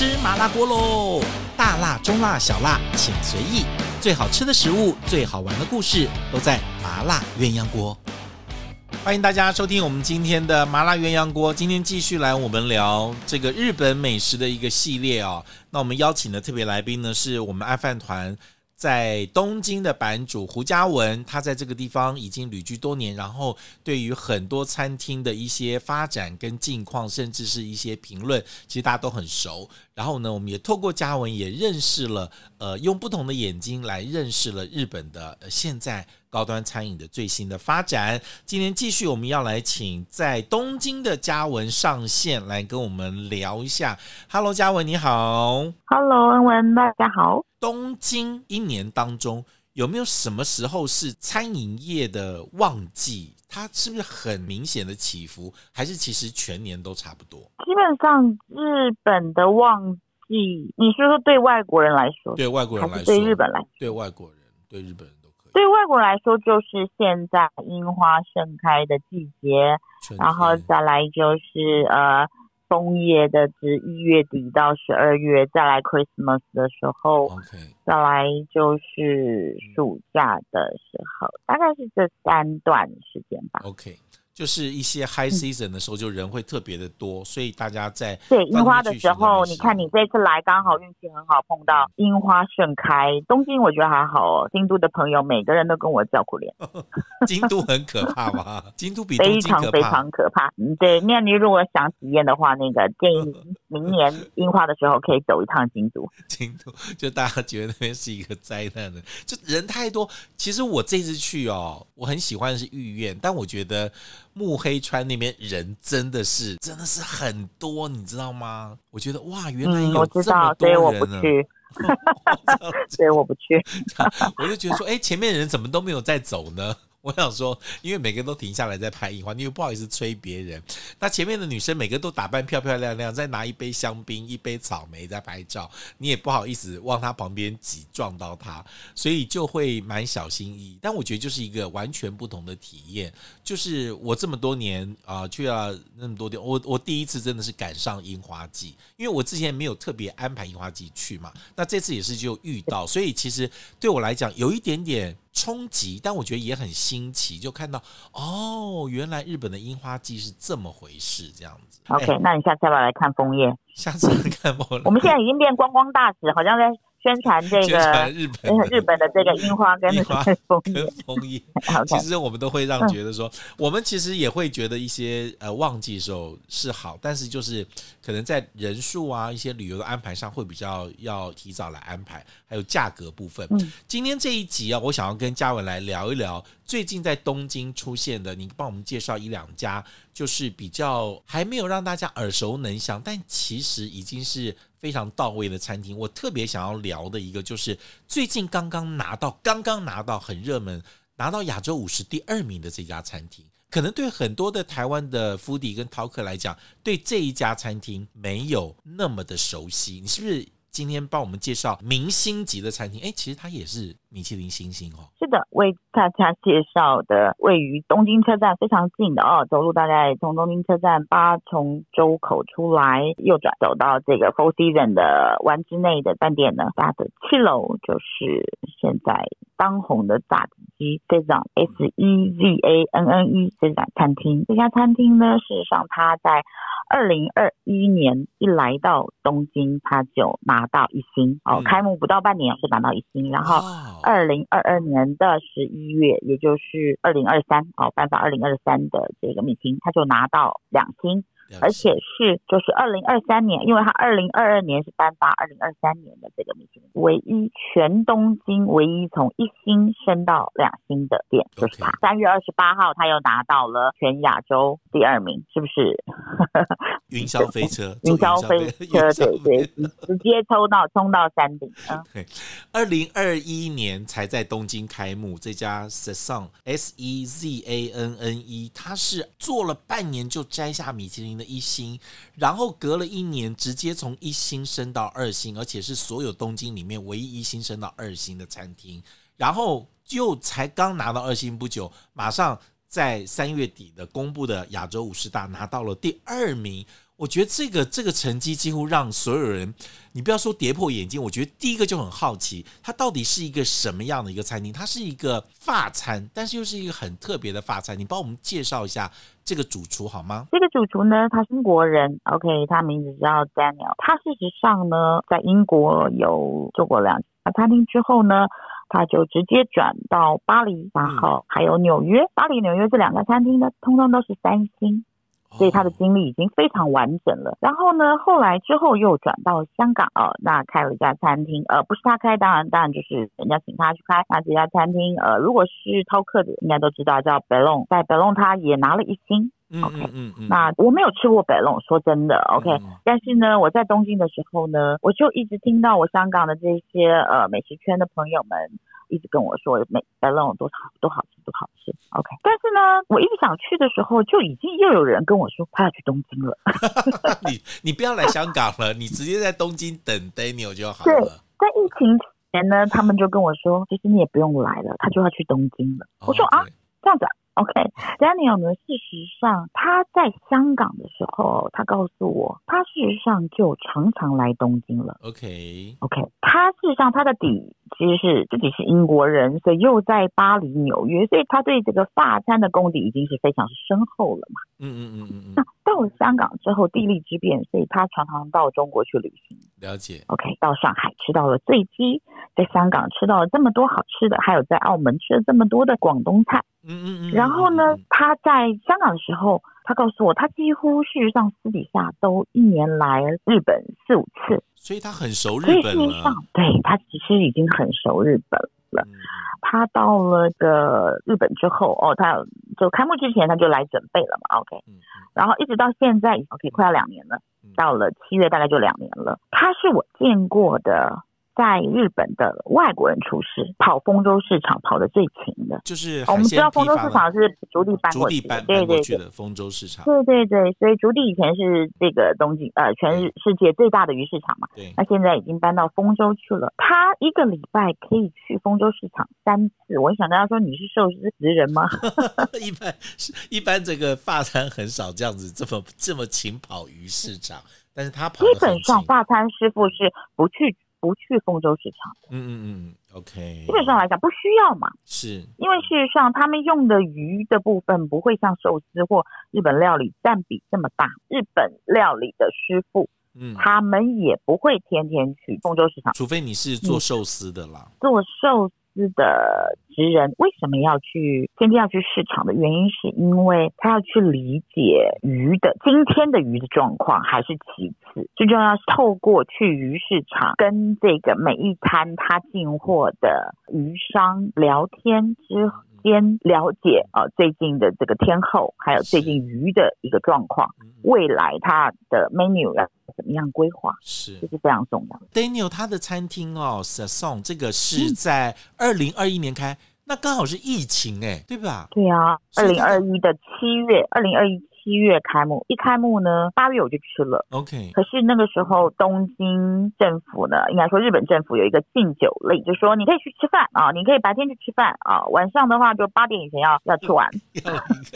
吃麻辣锅喽！大辣、中辣、小辣，请随意。最好吃的食物，最好玩的故事，都在麻辣鸳鸯锅。欢迎大家收听我们今天的麻辣鸳鸯锅。今天继续来我们聊这个日本美食的一个系列哦。那我们邀请的特别来宾呢，是我们爱饭团。在东京的版主胡嘉文，他在这个地方已经旅居多年，然后对于很多餐厅的一些发展跟近况，甚至是一些评论，其实大家都很熟。然后呢，我们也透过嘉文也认识了，呃，用不同的眼睛来认识了日本的现在高端餐饮的最新的发展。今天继续，我们要来请在东京的嘉文上线来跟我们聊一下。Hello，嘉文你好。Hello，恩文大家好。东京一年当中有没有什么时候是餐饮业的旺季？它是不是很明显的起伏，还是其实全年都差不多？基本上日本的旺季，你说说对外国人来说，对外国人来说，对日本来说，对外国人，对日本。对外国人来说，就是现在樱花盛开的季节，然后再来就是呃。枫叶的至一月底到十二月，再来 Christmas 的时候，Okay. 再来就是暑假的时候，大概是这三段时间吧。OK。就是一些 high season 的时候，就人会特别的多，所以大家在对樱花的时候，你看你这次来刚好运气很好，碰到樱花盛开。东京我觉得还好哦，京都的朋友每个人都跟我叫苦脸。京都很可怕吗？京都比非常非常可怕。嗯，对，那你如果想体验的话，那个建议 明年樱花的时候可以走一趟京都。京都就大家觉得那边是一个灾难的，就人太多。其实我这次去哦，我很喜欢的是御苑，但我觉得。目黑川那边人真的是真的是很多，你知道吗？我觉得哇，原来有这么多人呢。所以我不去，所以我不去。我就觉得说，哎，前面人怎么都没有在走呢？我想说，因为每个人都停下来在拍樱花，你又不好意思催别人。那前面的女生每个都打扮漂漂亮亮，在拿一杯香槟、一杯草莓在拍照，你也不好意思往她旁边挤，撞到她，所以就会蛮小心翼翼。但我觉得就是一个完全不同的体验。就是我这么多年啊，去了那么多地，我我第一次真的是赶上樱花季，因为我之前没有特别安排樱花季去嘛。那这次也是就遇到，所以其实对我来讲有一点点。冲击，但我觉得也很新奇，就看到哦，原来日本的樱花季是这么回事，这样子。OK，那你下次要不要来看枫叶？下次来看枫叶。我们现在已经变观光大使，好像在。宣传这个日本日本的这个樱花跟樱花枫叶，跟枫叶，其实我们都会让觉得说，我们其实也会觉得一些呃旺季的时候是好，但是就是可能在人数啊一些旅游的安排上会比较要提早来安排，还有价格部分。今天这一集啊，我想要跟嘉文来聊一聊最近在东京出现的，你帮我们介绍一两家，就是比较还没有让大家耳熟能详，但其实已经是。非常到位的餐厅，我特别想要聊的一个就是最近刚刚拿到，刚刚拿到很热门，拿到亚洲五十第二名的这家餐厅，可能对很多的台湾的夫迪跟饕客来讲，对这一家餐厅没有那么的熟悉。你是不是今天帮我们介绍明星级的餐厅？哎，其实它也是。米其林星星哦，是的，为大家介绍的位于东京车站非常近的哦，走路大概从东京车站八重洲口出来，右转走到这个 Four Season 的湾之内的饭店呢，它的七楼就是现在当红的炸子鸡 Sezan S E Z A N N E Sezan 餐厅。这家餐厅呢，事实上它在二零二一年一来到东京，它就拿到一星哦，开幕不到半年就拿到一星，然后。二零二二年的十一月，也就是二零二三哦，颁发二零二三的这个米其林，他就拿到两星。而且是就是二零二三年，因为他二零二二年是颁发二零二三年的这个米其林，唯一全东京唯一从一星升到两星的店就是他。三月二十八号，他又拿到了全亚洲第二名，是不是？云霄飞车，云霄飞车，对对，直接抽到冲到山顶。对，二零二一年才在东京开幕，这家 Sezan S E Z A N N E，他是做了半年就摘下米其林一星，然后隔了一年，直接从一星升到二星，而且是所有东京里面唯一一星升到二星的餐厅。然后就才刚拿到二星不久，马上在三月底的公布的亚洲五十大拿到了第二名。我觉得这个这个成绩几乎让所有人，你不要说跌破眼镜，我觉得第一个就很好奇，它到底是一个什么样的一个餐厅？它是一个法餐，但是又是一个很特别的法餐。你帮我们介绍一下这个主厨好吗？这个主厨呢，他是英国人，OK，他名字叫 Daniel。他事实上呢，在英国有做过两家餐厅之后呢，他就直接转到巴黎，然后还有纽约。巴黎、纽约这两个餐厅呢，通通都是三星。所以他的经历已经非常完整了。然后呢，后来之后又转到香港啊，那开了一家餐厅，呃，不是他开，当然当然就是人家请他去开。那这家餐厅，呃，如果是饕客的，应该都知道叫 Bellone，在 Bellone 他也拿了一星。OK，嗯嗯嗯。那我没有吃过 Bellone，说真的，OK。但是呢，我在东京的时候呢，我就一直听到我香港的这些呃美食圈的朋友们。一直跟我说每白龙多好多好吃多好吃，OK。但是呢，我一直想去的时候，就已经又有人跟我说他要去东京了。你你不要来香港了，你直接在东京等 Daniel 就好了。对，在疫情前呢，他们就跟我说，其实你也不用来了，他就要去东京了。我说啊，这样子啊。OK，Daniel、呢？事实上，他在香港的时候，他告诉我，他事实上就常常来东京了。Okay, 他事实上他的底其实是自己是英国人，所以又在巴黎、纽约，所以他对这个发餐的功底已经是非常深厚了嘛。嗯嗯嗯嗯嗯。那到了香港之后，地利之便，所以他常常到中国去旅行。了解。OK，到上海吃到了醉鸡，在香港吃到了这么多好吃的，还有在澳门吃了这么多的广东菜。嗯嗯嗯，然后呢，他在香港的时候，他告诉我，他几乎事实上私底下都一年来日本四五次，所以他很熟日本了。所以事实上，对，他其实已经很熟日本了。嗯、他到了个日本之后，哦，他就开幕之前他就来准备了嘛，OK，嗯、然后一直到现在，OK，快要两年了，嗯、到了七月大概就两年了。他是我见过的。在日本的外国人厨师跑丰州市场跑的最勤的，就是我们知道丰州市场是竹地搬过去的，对对对，丰州市场，对对对，所以竹地以前是这个东京呃全世界最大的鱼市场嘛，对，那现在已经搬到丰州去了。他一个礼拜可以去丰州市场三次，我想大家说你是寿司职人吗？一般是一般这个发餐很少这样子这么这么勤跑鱼市场，但是他跑基本上大餐师傅是不去。不去丰州市场，嗯嗯嗯，OK。基本上来讲不需要嘛，是因为事实上他们用的鱼的部分不会像寿司或日本料理占比这么大。日本料理的师傅，嗯，他们也不会天天去丰州市场，除非你是做寿司的啦，做寿。司的职人为什么要去天天要去市场的原因，是因为他要去理解鱼的今天的鱼的状况，还是其次，最重要是透过去鱼市场跟这个每一摊他进货的鱼商聊天之后。先了解啊，最近的这个天后，还有最近鱼的一个状况，未来它的 menu 要怎么样规划，是这是非常重要的。Daniel 他的餐厅哦 s a s o n 这个是在二零二一年开，那刚好是疫情哎，对吧？对啊，二零二一的七月，二零二一。七月开幕，一开幕呢，八月我就去了。OK，可是那个时候东京政府呢，应该说日本政府有一个禁酒令，就说你可以去吃饭啊，你可以白天去吃饭啊，晚上的话就八点以前要要吃完。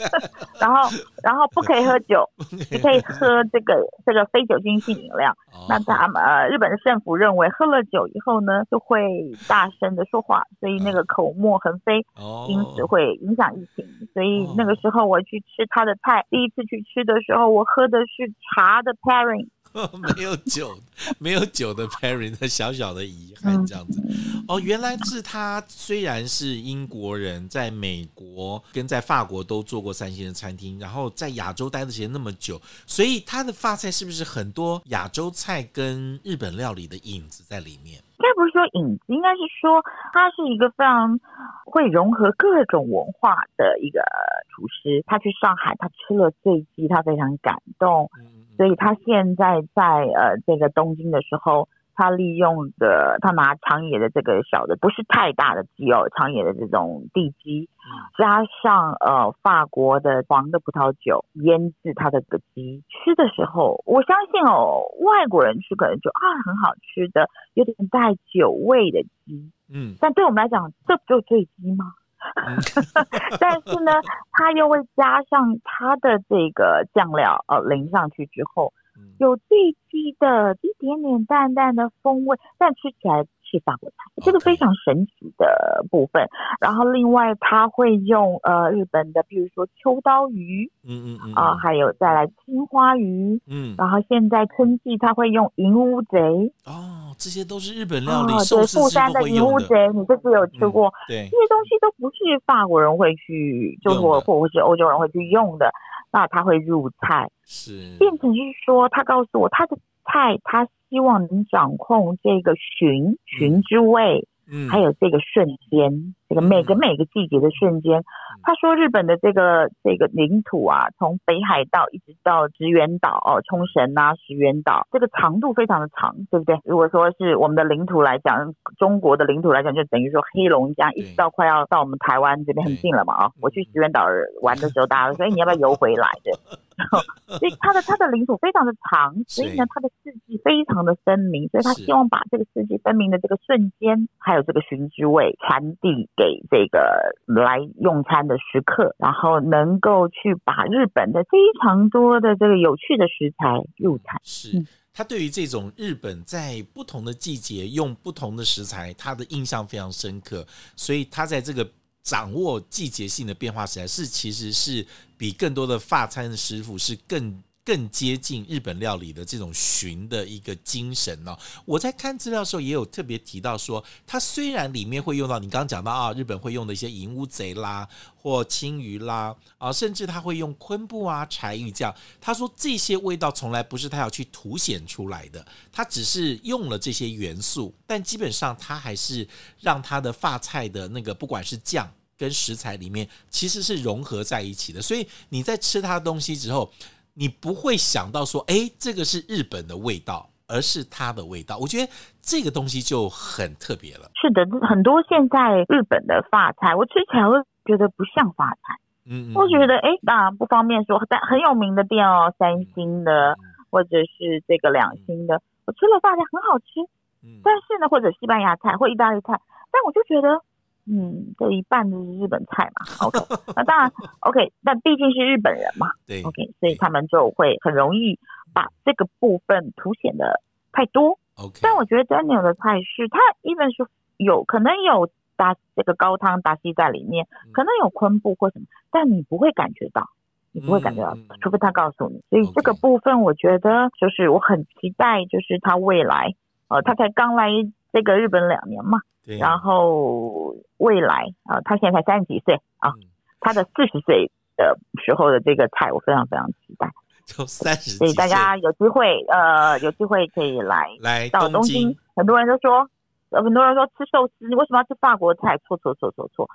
然后然后不可以喝酒，你可以喝这个这个非酒精性饮料。那他们呃日本的政府认为喝了酒以后呢，就会大声的说话，所以那个口沫横飞，因此会影响疫情。所以那个时候我去吃他的菜，第一。次去吃的时候，我喝的是茶的 pairing，没有酒，没有酒的 pairing，的小小的遗憾这样子。哦，原来是他虽然是英国人，在美国跟在法国都做过三星的餐厅，然后在亚洲待的时间那么久，所以他的发菜是不是很多亚洲菜跟日本料理的影子在里面？应该不是说影子，应该是说他是一个非常会融合各种文化的一个厨师。他去上海，他吃了醉鸡，他非常感动，所以他现在在呃这个东京的时候。他利用的，他拿长野的这个小的，不是太大的鸡哦，长野的这种地鸡，加上呃法国的黄的葡萄酒腌制它的个鸡，吃的时候，我相信哦，外国人吃可能就啊很好吃的，有点带酒味的鸡，嗯，但对我们来讲，这不就醉鸡吗？但是呢，他又会加上他的这个酱料，呃，淋上去之后，有最基的一点点淡淡的风味，但吃起来。是法国菜，这个非常神奇的部分。然后另外他会用呃日本的，比如说秋刀鱼，嗯嗯嗯，啊，还有再来青花鱼，嗯，然后现在春季他会用银乌贼，哦，这些都是日本料理，哦、对，富山的银乌贼，你这次有吃过？嗯、对，这些东西都不是法国人会去，就是或或者是欧洲人会去用的，那他会入菜，是。变成是说，他告诉我他的菜他。希望能掌控这个寻寻之味，嗯，还有这个瞬间，这个每个每个季节的瞬间。他说日本的这个这个领土啊，从北海道一直到石垣岛哦，冲绳啊，石垣岛，这个长度非常的长，对不对？如果说是我们的领土来讲，中国的领土来讲，就等于说黑龙江一直到快要到我们台湾这边很近了嘛啊！我去石垣岛玩的时候，大家说，哎，你要不要游回来的？所以它的它的领土非常的长，所以呢，它的四季非常的分明，所以他希望把这个四季分明的这个瞬间，还有这个寻之味传递给这个来用餐的。食客，然后能够去把日本的非常多的这个有趣的食材入菜。是他对于这种日本在不同的季节用不同的食材，他的印象非常深刻。所以他在这个掌握季节性的变化时，是其实是比更多的发餐的师傅是更。更接近日本料理的这种寻的一个精神哦。我在看资料的时候也有特别提到说，它虽然里面会用到你刚刚讲到啊，日本会用的一些银乌贼啦，或青鱼啦啊，甚至他会用昆布啊、柴鱼这样。他说这些味道从来不是他要去凸显出来的，他只是用了这些元素，但基本上他还是让他的发菜的那个不管是酱跟食材里面其实是融合在一起的。所以你在吃它的东西之后。你不会想到说，哎，这个是日本的味道，而是它的味道。我觉得这个东西就很特别了。是的，很多现在日本的法菜，我吃起来会觉得不像法菜。嗯，嗯，我觉得，哎，当然不方便说，但很有名的店哦，三星的、嗯、或者是这个两星的，我吃了发菜很好吃。嗯，但是呢，或者西班牙菜或意大利菜，但我就觉得。嗯，就一半都是日本菜嘛，OK，那当然 OK，但毕竟是日本人嘛，对，OK，所以他们就会很容易把这个部分凸显的太多，OK。但我觉得 Daniel 的菜是，他 even 是有可能有打这个高汤打西在里面，可能有昆布或什么，但你不会感觉到，你不会感觉到，嗯、除非他告诉你。所以这个部分，我觉得就是我很期待，就是他未来，呃，他才刚来这个日本两年嘛。然后未来啊，他现在才三十几岁啊，他的四十岁的时候的这个菜，我非常非常期待。就三十，所以大家有机会呃，有机会可以来来到东京。很多人都说，很多人说吃寿司，你为什么要吃法国菜？错错错错错！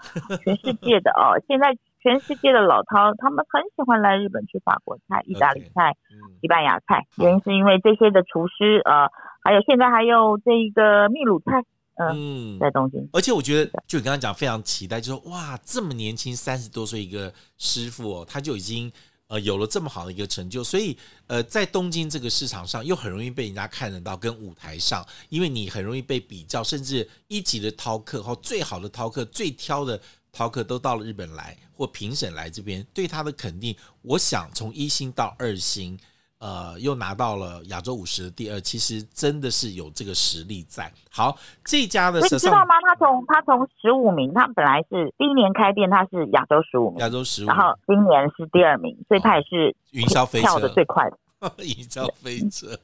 全世界的哦，现在全世界的老饕他们很喜欢来日本吃法国菜、意大利菜、西班牙菜，原因是因为这些的厨师呃，还有现在还有这个秘鲁菜。嗯，在东京，而且我觉得，就你刚刚讲，非常期待，就是说哇，这么年轻，三十多岁一个师傅哦，他就已经呃有了这么好的一个成就，所以呃，在东京这个市场上，又很容易被人家看得到，跟舞台上，因为你很容易被比较，甚至一级的饕客或最好的饕客、最挑的饕客都到了日本来，或评审来这边，对他的肯定，我想从一星到二星。呃，又拿到了亚洲五十的第二，其实真的是有这个实力在。好，这家的你知道吗？他从他从十五名，他本来是第一年开店，他是亚洲十五名，亚洲十五，然后今年是第二名，所以他也是云霄飞车跳的最快的 云霄飞车。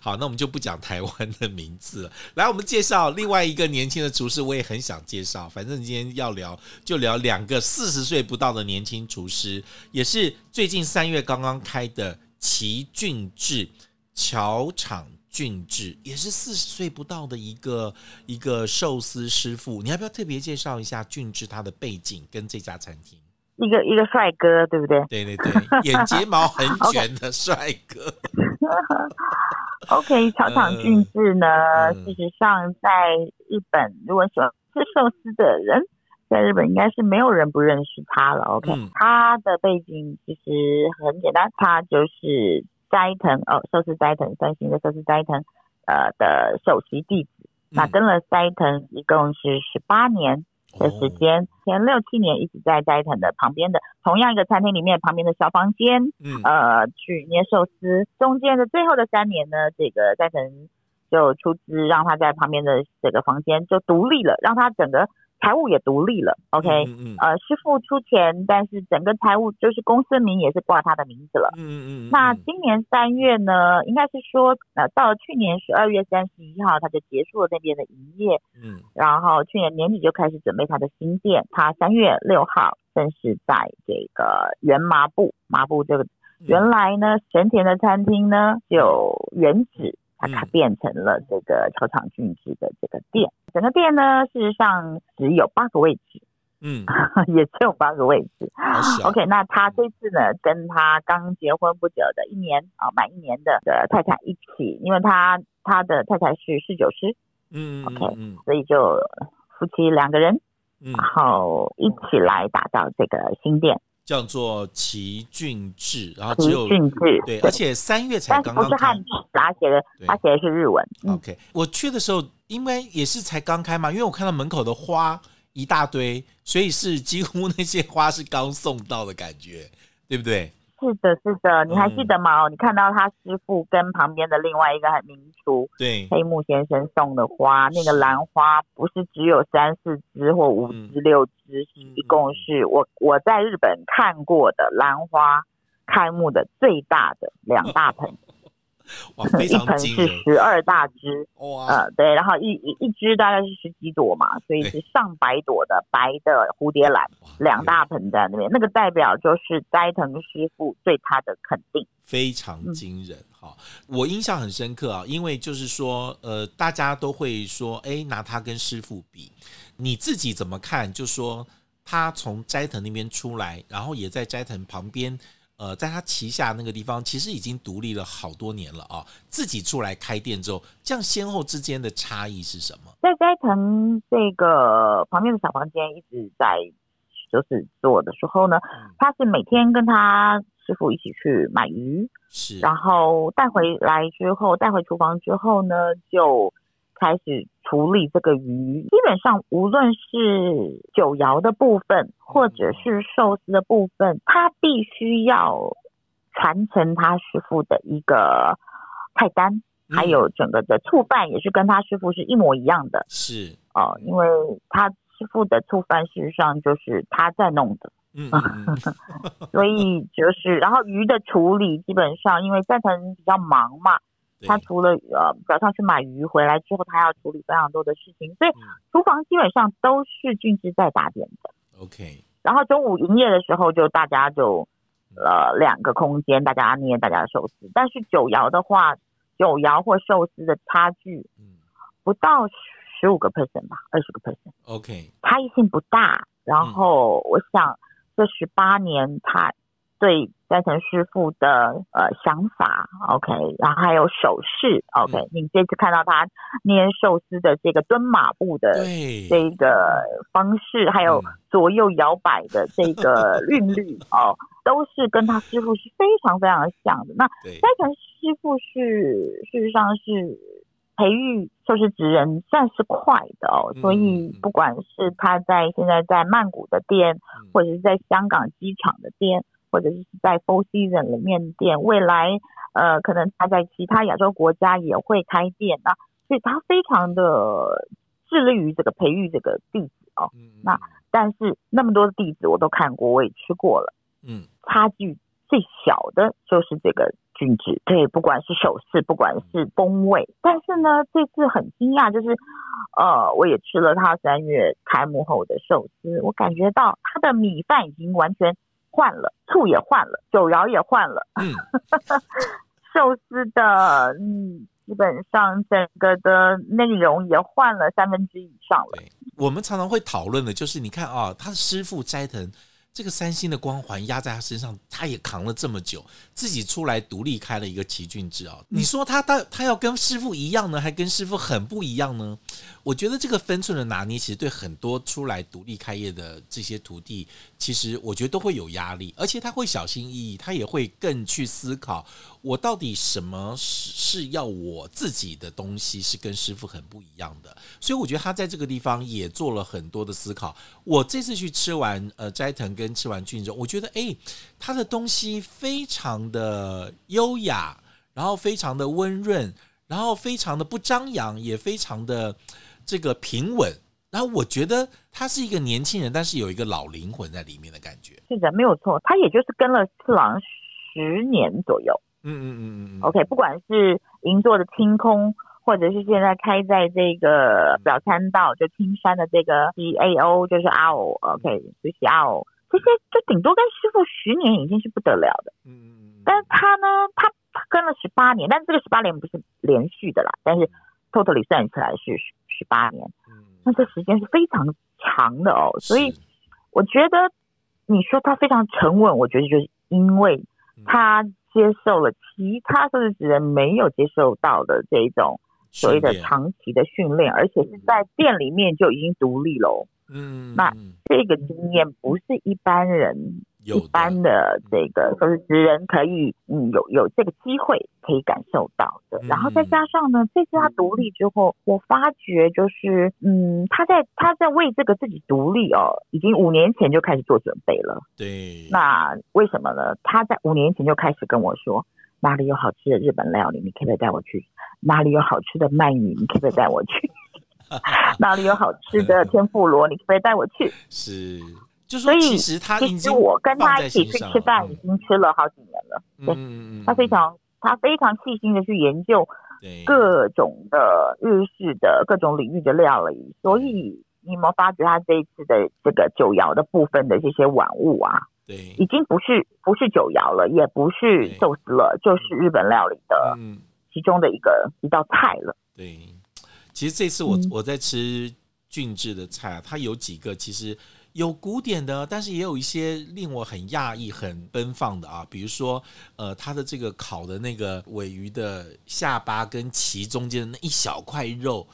好，那我们就不讲台湾的名字了。来，我们介绍另外一个年轻的厨师，我也很想介绍。反正今天要聊，就聊两个四十岁不到的年轻厨师，也是最近三月刚刚开的。齐俊志，桥场俊志也是四十岁不到的一个一个寿司师傅，你要不要特别介绍一下俊志他的背景跟这家餐厅？一个一个帅哥，对不对？对对对，眼睫毛很卷的帅哥。OK，草场俊志呢，呃、事实上在日本，如果喜欢吃寿司的人。在日本应该是没有人不认识他了。OK，、嗯、他的背景其实很简单，他就是斋藤哦，寿司斋藤三星的寿司斋藤呃的首席弟子。嗯、那跟了斋藤一共是十八年。的时间，哦、前六七年一直在斋藤的旁边的同样一个餐厅里面旁边的小房间，嗯，呃，去捏寿司。中间的最后的三年呢，这个斋藤就出资让他在旁边的这个房间就独立了，让他整个。财务也独立了，OK，嗯嗯呃，师傅出钱，但是整个财务就是公司名也是挂他的名字了，嗯嗯，嗯那今年三月呢，应该是说，呃，到了去年十二月三十一号，他就结束了那边的营业，嗯，然后去年年底就开始准备他的新店，他三月六号正式在这个原麻布麻布这个原来呢神田的餐厅呢就原址。它它变成了这个球场俊之的这个店，整个店呢，事实上只有八个位置，嗯，也只有八个位置。OK，那他这次呢，跟他刚结婚不久的一年啊，满一年的的太太一起，因为他他的太太是侍酒师，嗯，OK，嗯，所以就夫妻两个人，然后一起来打造这个新店。叫做齐俊志，然后只有俊志对，而且三月才刚刚开，不是汉字，他写的他写的是日文。OK，我去的时候，因为也是才刚开嘛，因为我看到门口的花一大堆，所以是几乎那些花是刚送到的感觉，对不对？是的，是的，你还记得吗？嗯、你看到他师傅跟旁边的另外一个很名厨，对，黑木先生送的花，那个兰花不是只有三四枝或五枝六枝，嗯、一共是我我在日本看过的兰花开幕的最大的两大盆。哇，非常一盆是十二大枝，哇，呃，对，然后一一一只大概是十几朵嘛，所以是上百朵的白的蝴蝶兰，两大盆在那边，那个代表就是斋藤师傅对他的肯定，非常惊人哈、嗯。我印象很深刻啊，因为就是说，呃，大家都会说，哎，拿他跟师傅比，你自己怎么看？就说他从斋藤那边出来，然后也在斋藤旁边。呃，在他旗下那个地方，其实已经独立了好多年了啊。自己出来开店之后，这样先后之间的差异是什么？在斋藤这个旁边的小房间一直在就是做的时候呢，嗯、他是每天跟他师傅一起去买鱼，是，然后带回来之后，带回厨房之后呢，就。开始处理这个鱼，基本上无论是酒肴的部分，或者是寿司的部分，他必须要传承他师傅的一个菜单，还有整个的醋饭也是跟他师傅是一模一样的。是哦，因为他师傅的醋饭事实上就是他在弄的，嗯，所以就是，然后鱼的处理基本上因为赞成比较忙嘛。他除了呃早上去买鱼回来之后，他要处理非常多的事情，所以厨房基本上都是俊之在打点的。OK，然后中午营业的时候，就大家就呃两个空间，大家捏大家的寿司。但是九窑的话，九窑或寿司的差距，不到十五个 percent 吧，二十个 percent。OK，差异性不大。然后我想这十八年他。对斋藤师傅的呃想法，OK，然后还有手势，OK，、嗯、你这次看到他捏寿司的这个蹲马步的这个方式，还有左右摇摆的这个 韵律哦，都是跟他师傅是非常非常的像的。那斋藤师傅是事实上是培育寿司职人算是快的哦，所以不管是他在现在在曼谷的店，或者是在香港机场的店。或者是在 Four Seasons 里面店，未来呃，可能他在其他亚洲国家也会开店啊，所以他非常的致力于这个培育这个弟子哦。嗯、那但是那么多的弟子我都看过，我也吃过了，嗯，差距最小的就是这个菌子，对，不管是手势，不管是风味，但是呢，这次很惊讶，就是呃，我也吃了他三月开幕后的寿司，我感觉到他的米饭已经完全。换了，醋也换了，酒肴也换了，嗯，寿司的嗯，基本上整个的内容也换了三分之一以上了。我们常常会讨论的就是，你看啊，他的师傅斋藤。这个三星的光环压在他身上，他也扛了这么久，自己出来独立开了一个奇骏制啊。你说他他他要跟师傅一样呢，还跟师傅很不一样呢？我觉得这个分寸的拿捏，其实对很多出来独立开业的这些徒弟，其实我觉得都会有压力，而且他会小心翼翼，他也会更去思考我到底什么是是要我自己的东西是跟师傅很不一样的，所以我觉得他在这个地方也做了很多的思考。我这次去吃完呃斋藤跟吃完俊之后，我觉得诶，他的东西非常的优雅，然后非常的温润，然后非常的不张扬，也非常的这个平稳。然后我觉得他是一个年轻人，但是有一个老灵魂在里面的感觉。是的，没有错，他也就是跟了次郎十年左右。嗯嗯嗯嗯 OK，不管是银座的清空，或者是现在开在这个表参道，就青山的这个 CAO，就是 RO，OK，就是 RO，这些就顶多跟师傅十年已经是不得了的。嗯嗯嗯。但是他呢，他他跟了十八年，但这个十八年不是连续的啦，但是 totally 算起来是十八年。嗯。那这时间是非常长的哦，所以我觉得你说他非常沉稳，我觉得就是因为他。接受了其他受试职人没有接受到的这种所谓的长期的训练，而且是在店里面就已经独立了。嗯，那这个经验不是一般人。一般的这个说是职人可以嗯有有这个机会可以感受到的，然后再加上呢，这次他独立之后，我发觉就是嗯他在他在为这个自己独立哦，已经五年前就开始做准备了。对，那为什么呢？他在五年前就开始跟我说，哪里有好吃的日本料理，你可不可以带我去？哪里有好吃的鳗鱼，你可不可以带我去？哪里有好吃的天妇罗，你可不可以带我去？是。所以其实他，其实我跟他一起去吃饭，已经吃了好几年了。对，他非常他非常细心的去研究各种的日式的各种领域的料理。所以你有没有发觉他这一次的这个酒肴的部分的这些玩物啊？对，已经不是不是酒肴了，也不是寿司了，就是日本料理的其中的一个一道菜了。对，其实这次我我在吃俊智的菜啊，它有几个其实。有古典的，但是也有一些令我很讶异、很奔放的啊，比如说，呃，它的这个烤的那个尾鱼的下巴跟鳍中间的那一小块肉，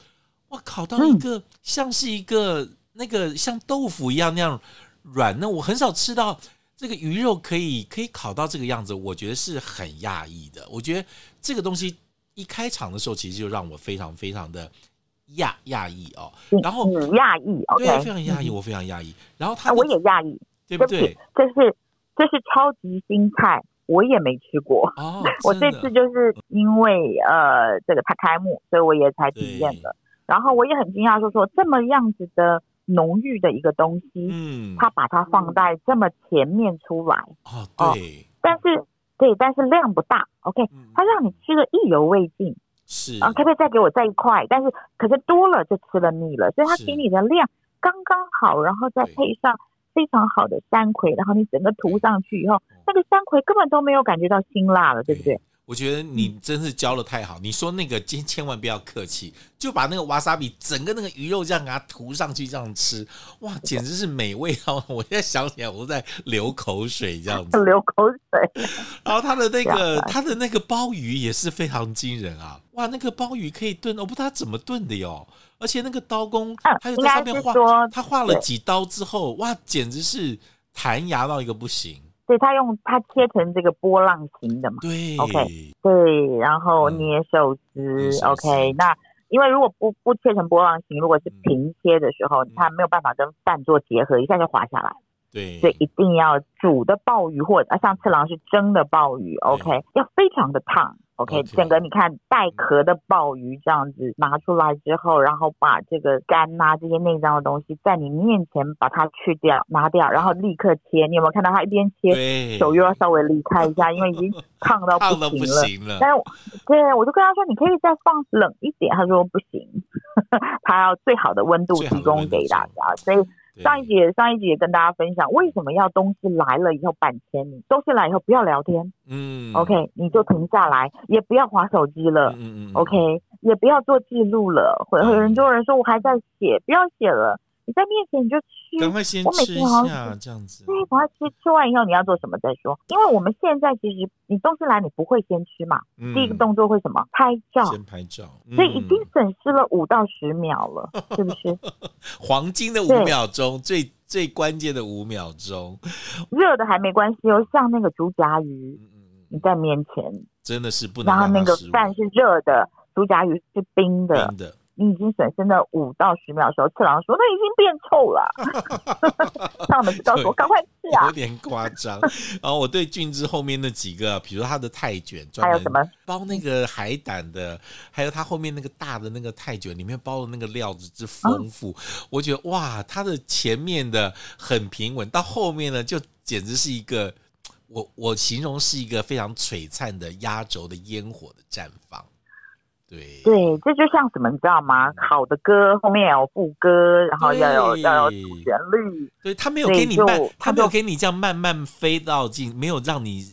哇，烤到一个像是一个那个像豆腐一样那样软，那我很少吃到这个鱼肉可以可以烤到这个样子，我觉得是很讶异的。我觉得这个东西一开场的时候，其实就让我非常非常的。讶讶异哦，然后你讶异，OK，对，非常讶异，我非常讶异。然后他、啊，我也讶异，对不对？这是这是超级新菜，我也没吃过。哦，我这次就是因为呃这个它开幕，所以我也才体验的。然后我也很惊讶，说说这么样子的浓郁的一个东西，嗯，他把它放在这么前面出来，哦，对，但是对，但是量不大，OK，它让你吃的意犹未尽。是啊，可不可以再给我再一块？但是可是多了就吃了腻了，所以他给你的量刚刚好，然后再配上非常好的山葵，然后你整个涂上去以后，那个山葵根本都没有感觉到辛辣了，对不对？我觉得你真是教的太好。你说那个千千万不要客气，就把那个瓦萨比整个那个鱼肉这样给它涂上去，这样吃，哇，简直是美味啊！我现在想起来我都在流口水，这样子 流口水。然后他的那个 他的那个鲍鱼也是非常惊人啊！哇，那个鲍鱼可以炖，我不知道他怎么炖的哟。而且那个刀工，他就在上面画，他画了几刀之后，哇，简直是弹牙到一个不行。所以他用他切成这个波浪形的嘛？对，OK，对，然后捏寿司，嗯，OK。那因为如果不不切成波浪形，如果是平切的时候，它没有办法跟饭做结合，一下就滑下来。对，所以一定要煮的鲍鱼，或者啊，像次郎是蒸的鲍鱼，OK，要非常的烫。OK，整个你看带壳的鲍鱼这样子拿出来之后，然后把这个肝呐这些内脏的东西在你面前把它去掉拿掉，然后立刻切。你有没有看到他一边切，手又要稍微离开一下，因为已经 烫到不行了。但是，对，我就跟他说，你可以再放冷一点。他说不行，他要最好的温度提供给大家，所以。上一节上一集也跟大家分享，为什么要东西来了以后板前你东西来以后不要聊天，嗯，OK，你就停下来，也不要划手机了，嗯嗯，OK，也不要做记录了，会会很多人说我还在写，不要写了。你在面前你就吃，赶快先吃一下这样子。对，赶快吃，吃完以后你要做什么再说。因为我们现在其实你东西来你不会先吃嘛，嗯、第一个动作会什么？拍照，先拍照，嗯、所以已经损失了五到十秒了，是不是？黄金的五秒钟，最最关键的五秒钟，热的还没关系哦，像那个竹夹鱼，你在面前真的是不能。然后那个饭是热的，竹夹鱼是冰的。冰的。你已经损失了五到十秒的时候，次郎说：“那已经变臭了。”他们就告诉我：“赶快吃啊！”有点夸张。然后我对俊之后面那几个，比如他的泰卷，还有什么包那个海胆的，还有他后面那个大的那个泰卷，里面包的那个料子之丰富，嗯、我觉得哇，他的前面的很平稳，到后面呢，就简直是一个我我形容是一个非常璀璨的压轴的烟火的绽放。对，对，这就像什么，你知道吗？好的歌后面要有副歌，然后要有要有主旋律。对，他没有给你慢，他没有给你这样慢慢飞到进，没有让你。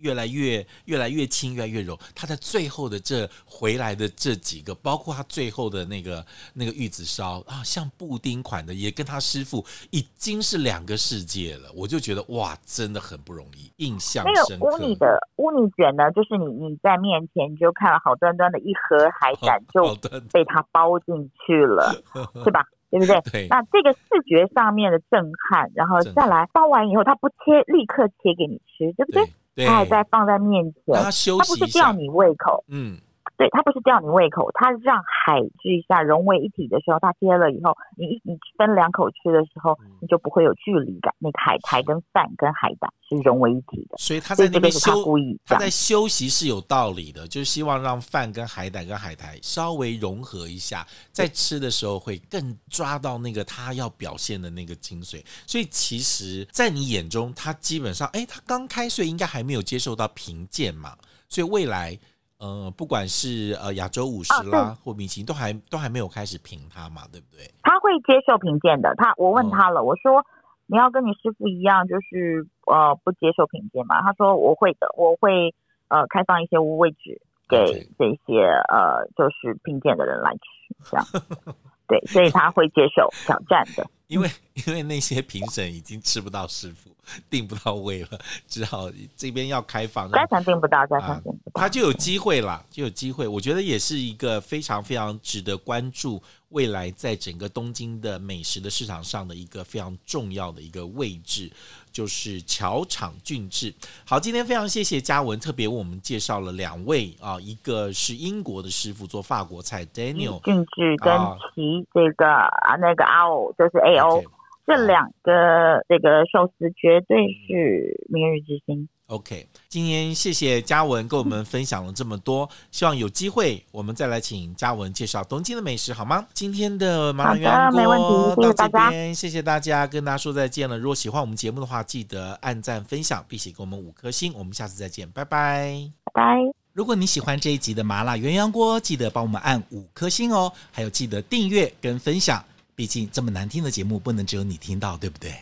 越来越越来越轻，越来越柔。他在最后的这回来的这几个，包括他最后的那个那个玉子烧啊，像布丁款的，也跟他师傅已经是两个世界了。我就觉得哇，真的很不容易，印象深刻。那个乌尼的乌尼卷呢，就是你你在面前你就看了好端端的一盒海胆，就 被他包进去了，是吧？对不对？对。那这个视觉上面的震撼，然后再来包完以后，他不切，立刻切给你吃，对不对？对他还在放在面前，他不是吊你胃口，嗯，对，它不是吊你胃口，它让海之一下融为一体的时候，它切了以后，你一你分两口吃的时候，你就不会有距离感。那个海苔跟饭跟海胆是融为一体的，所以他在那边休他，他在休息是有道理的，就是希望让饭跟海胆跟海苔稍微融合一下，在吃的时候会更抓到那个他要表现的那个精髓。所以其实，在你眼中，他基本上，哎，他刚开税应该还没有接受到评鉴嘛，所以未来。呃，不管是呃亚洲五十啦，啊、或米其林，都还都还没有开始评他嘛，对不对？他会接受评鉴的。他我问他了，哦、我说你要跟你师傅一样，就是呃不接受评鉴嘛？他说我会的，我会呃开放一些位置给这些呃就是评鉴的人来吃，这样。对，所以他会接受挑战的。因为因为那些评审已经吃不到师傅，订不到位了，只好这边要开放。加强订不到，加强订不到，他就有机会了，就有机会。我觉得也是一个非常非常值得关注，未来在整个东京的美食的市场上的一个非常重要的一个位置。就是桥场俊志。好，今天非常谢谢嘉文，特别为我们介绍了两位啊，一个是英国的师傅做法国菜，Daniel 俊志跟其这个啊那个 AO 就是这两个这个寿司绝对是明日之星。OK，今天谢谢嘉文跟我们分享了这么多，希望有机会我们再来请嘉文介绍东京的美食，好吗？今天的麻辣鸳鸯锅到这边，谢谢大家，跟大家说再见了。如果喜欢我们节目的话，记得按赞、分享，并且给我们五颗星。我们下次再见，拜拜，拜拜。如果你喜欢这一集的麻辣鸳鸯锅，记得帮我们按五颗星哦，还有记得订阅跟分享，毕竟这么难听的节目不能只有你听到，对不对？